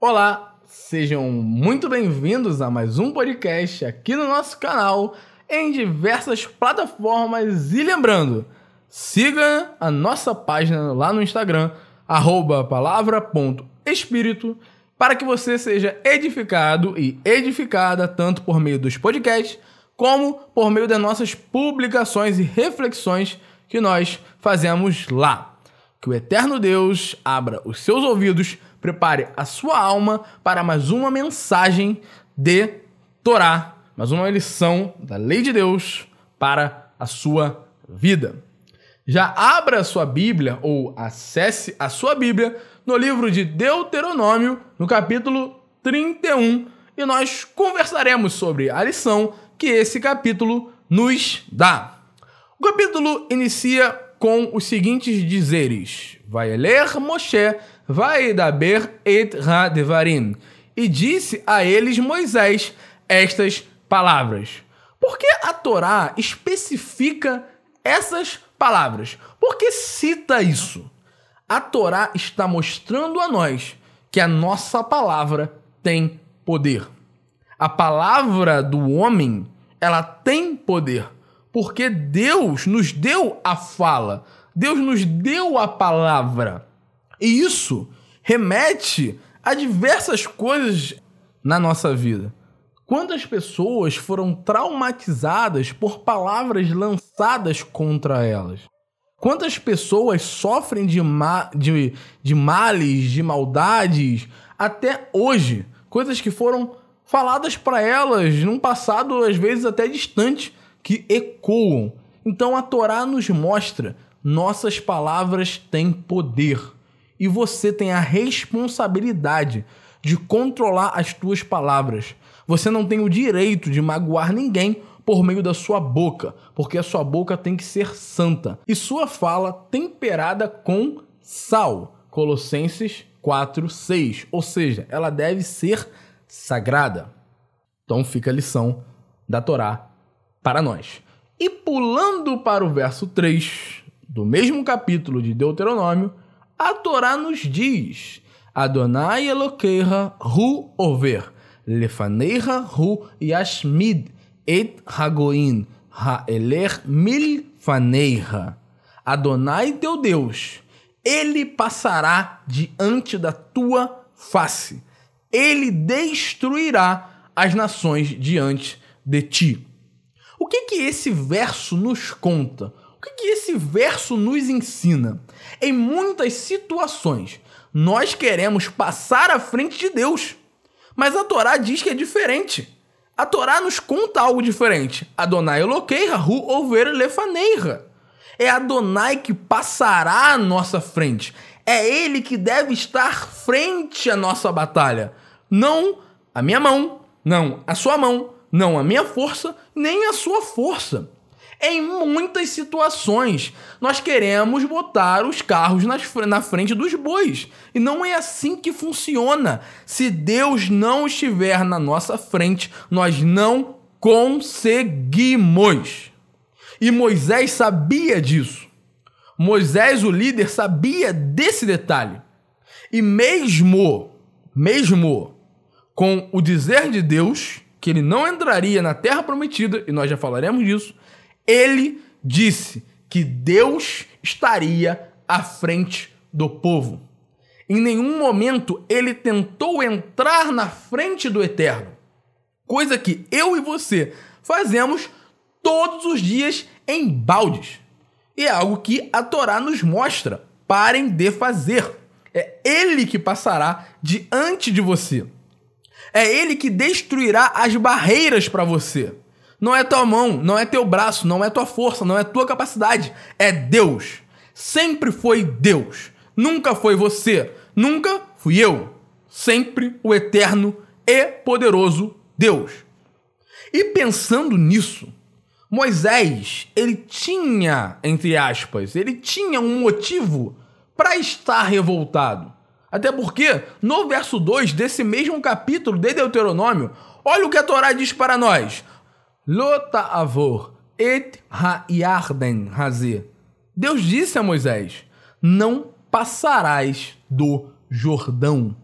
Olá, sejam muito bem-vindos a mais um podcast aqui no nosso canal, em diversas plataformas. E lembrando, siga a nossa página lá no Instagram, palavra.espírito, para que você seja edificado e edificada tanto por meio dos podcasts, como por meio das nossas publicações e reflexões que nós fazemos lá. Que o eterno Deus abra os seus ouvidos, prepare a sua alma para mais uma mensagem de Torá, mais uma lição da lei de Deus para a sua vida. Já abra a sua Bíblia ou acesse a sua Bíblia no livro de Deuteronômio, no capítulo 31, e nós conversaremos sobre a lição que esse capítulo nos dá. O capítulo inicia com os seguintes dizeres: Vai ler Moshe, vai daber et devarim. E disse a eles Moisés estas palavras. Por que a Torá especifica essas palavras? Por que cita isso? A Torá está mostrando a nós que a nossa palavra tem poder. A palavra do homem, ela tem poder, porque Deus nos deu a fala, Deus nos deu a palavra. E isso remete a diversas coisas na nossa vida. Quantas pessoas foram traumatizadas por palavras lançadas contra elas? Quantas pessoas sofrem de, ma de, de males, de maldades, até hoje? Coisas que foram faladas para elas num passado, às vezes até distante, que ecoam. Então a Torá nos mostra: nossas palavras têm poder. E você tem a responsabilidade de controlar as tuas palavras. Você não tem o direito de magoar ninguém por meio da sua boca, porque a sua boca tem que ser santa e sua fala temperada com sal. Colossenses 4:6, ou seja, ela deve ser sagrada. Então fica a lição da Torá para nós. E pulando para o verso 3 do mesmo capítulo de Deuteronômio, a Torá nos diz: Adonai Eloqueira hu over Lefaneira hu yashmid et hagoin ha'eler milfaneira. Adonai teu Deus, ele passará diante da tua face. Ele destruirá as nações diante de ti. Que que esse verso nos conta? O que que esse verso nos ensina? Em muitas situações, nós queremos passar à frente de Deus mas a Torá diz que é diferente. A Torá nos conta algo diferente. Adonai Eloqueira, Ru Over Lefaneira. É Adonai que passará à nossa frente. É ele que deve estar frente à nossa batalha. Não a minha mão, não a sua mão, não a minha força, nem a sua força. Em muitas situações, nós queremos botar os carros na frente dos bois. E não é assim que funciona. Se Deus não estiver na nossa frente, nós não conseguimos. E Moisés sabia disso. Moisés, o líder, sabia desse detalhe. E mesmo, mesmo com o dizer de Deus que ele não entraria na terra prometida, e nós já falaremos disso, ele disse que Deus estaria à frente do povo. Em nenhum momento ele tentou entrar na frente do Eterno, coisa que eu e você fazemos todos os dias em baldes. E é algo que a Torá nos mostra. Parem de fazer. É ele que passará diante de você. É ele que destruirá as barreiras para você. Não é tua mão, não é teu braço, não é tua força, não é tua capacidade. É Deus. Sempre foi Deus. Nunca foi você. Nunca fui eu. Sempre o eterno e poderoso Deus. E pensando nisso, Moisés, ele tinha, entre aspas, ele tinha um motivo para estar revoltado. Até porque, no verso 2 desse mesmo capítulo de Deuteronômio, olha o que a Torá diz para nós: Lota avor et ha-yarden hazir. Deus disse a Moisés: Não passarás do Jordão.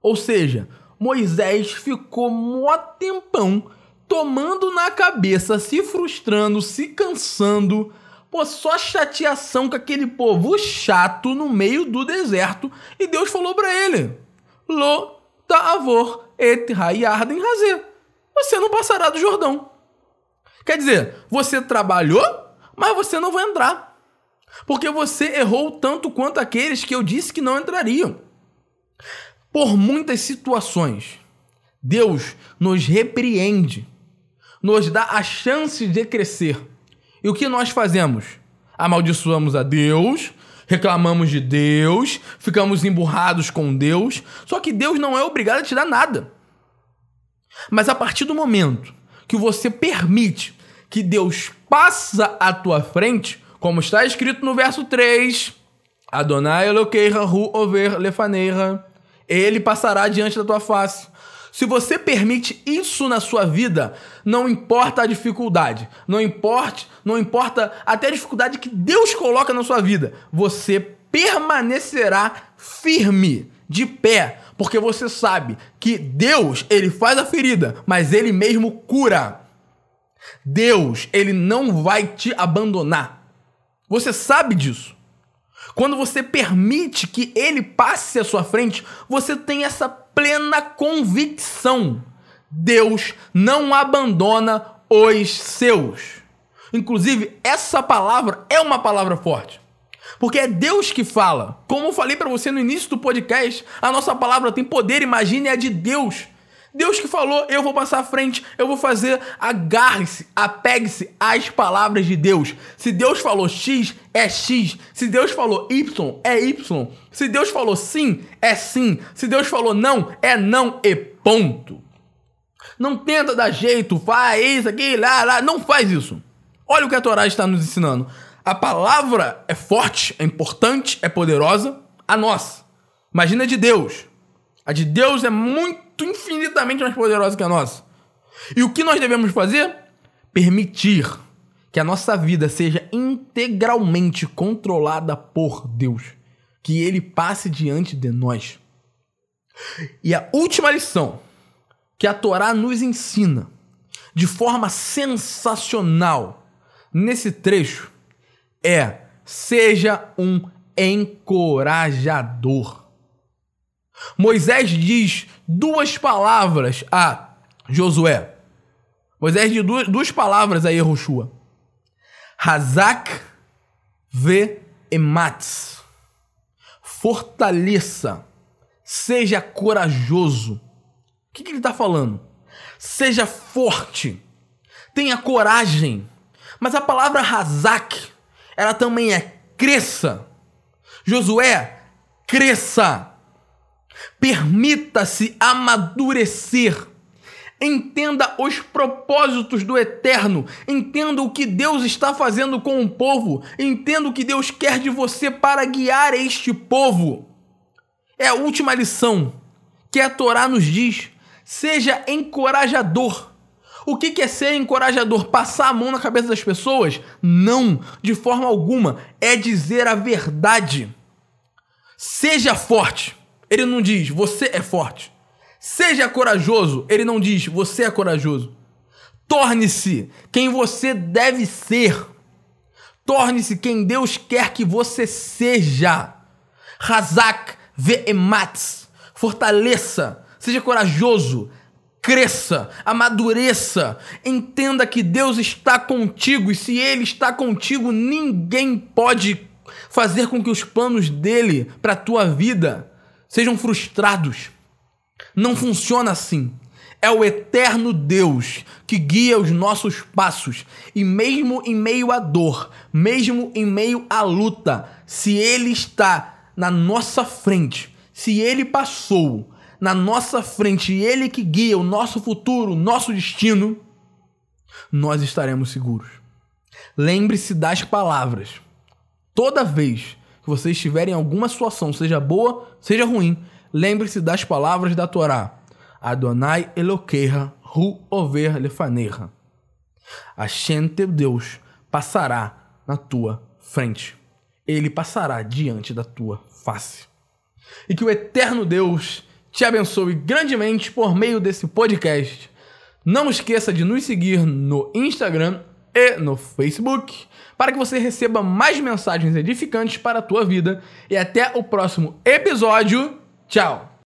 Ou seja, Moisés ficou mó tempão tomando na cabeça, se frustrando, se cansando. Pô, só chateação com aquele povo chato no meio do deserto. E Deus falou para ele: Lo ta'avor et hayarden razer. Você não passará do Jordão. Quer dizer, você trabalhou, mas você não vai entrar. Porque você errou tanto quanto aqueles que eu disse que não entrariam. Por muitas situações, Deus nos repreende, nos dá a chance de crescer. E o que nós fazemos? Amaldiçoamos a Deus, reclamamos de Deus, ficamos emburrados com Deus. Só que Deus não é obrigado a te dar nada. Mas a partir do momento que você permite que Deus passa à tua frente, como está escrito no verso 3, Adonai Eloqueira Ru Over Lefaneira, ele passará diante da tua face. Se você permite isso na sua vida, não importa a dificuldade, não importa, não importa até a dificuldade que Deus coloca na sua vida, você permanecerá firme, de pé, porque você sabe que Deus, ele faz a ferida, mas ele mesmo cura. Deus, ele não vai te abandonar. Você sabe disso. Quando você permite que ele passe à sua frente, você tem essa plena convicção. Deus não abandona os seus. Inclusive, essa palavra é uma palavra forte. Porque é Deus que fala. Como eu falei para você no início do podcast, a nossa palavra tem poder, imagine, é de Deus. Deus que falou, eu vou passar à frente, eu vou fazer, agarre-se, apegue-se às palavras de Deus. Se Deus falou X, é X. Se Deus falou Y, é Y. Se Deus falou sim, é sim. Se Deus falou não, é não e ponto. Não tenta dar jeito, faz isso aqui, lá, lá. Não faz isso. Olha o que a Torá está nos ensinando. A palavra é forte, é importante, é poderosa. A nossa. Imagina a de Deus. A de Deus é muito, infinitamente mais poderosa que a nossa. E o que nós devemos fazer? Permitir que a nossa vida seja integralmente controlada por Deus. Que Ele passe diante de nós. E a última lição que a Torá nos ensina de forma sensacional nesse trecho é: seja um encorajador. Moisés diz duas palavras a Josué. Moisés diz duas, duas palavras a Yehoshua. Hazak ve ematz. Fortaleça. Seja corajoso. O que, que ele está falando? Seja forte. Tenha coragem. Mas a palavra Hazak ela também é cresça. Josué, cresça. Permita-se amadurecer. Entenda os propósitos do eterno. Entenda o que Deus está fazendo com o povo. Entenda o que Deus quer de você para guiar este povo. É a última lição que a Torá nos diz. Seja encorajador. O que é ser encorajador? Passar a mão na cabeça das pessoas? Não, de forma alguma. É dizer a verdade. Seja forte. Ele não diz você é forte. Seja corajoso. Ele não diz você é corajoso. Torne-se quem você deve ser. Torne-se quem Deus quer que você seja. Razak ve'ematz. Fortaleça. Seja corajoso cresça, amadureça, entenda que Deus está contigo e se Ele está contigo, ninguém pode fazer com que os planos dele para a tua vida sejam frustrados. Não funciona assim. É o eterno Deus que guia os nossos passos. E mesmo em meio à dor, mesmo em meio à luta, se Ele está na nossa frente, se Ele passou, na nossa frente Ele que guia o nosso futuro, o nosso destino, nós estaremos seguros. Lembre-se das palavras. Toda vez que você estiver em alguma situação, seja boa, seja ruim, lembre-se das palavras da Torá. Adonai Eloqueira Ru Over Lefaneira. Hashem teu Deus passará na tua frente. Ele passará diante da tua face. E que o eterno Deus te abençoe grandemente por meio desse podcast. Não esqueça de nos seguir no Instagram e no Facebook para que você receba mais mensagens edificantes para a tua vida. E até o próximo episódio. Tchau!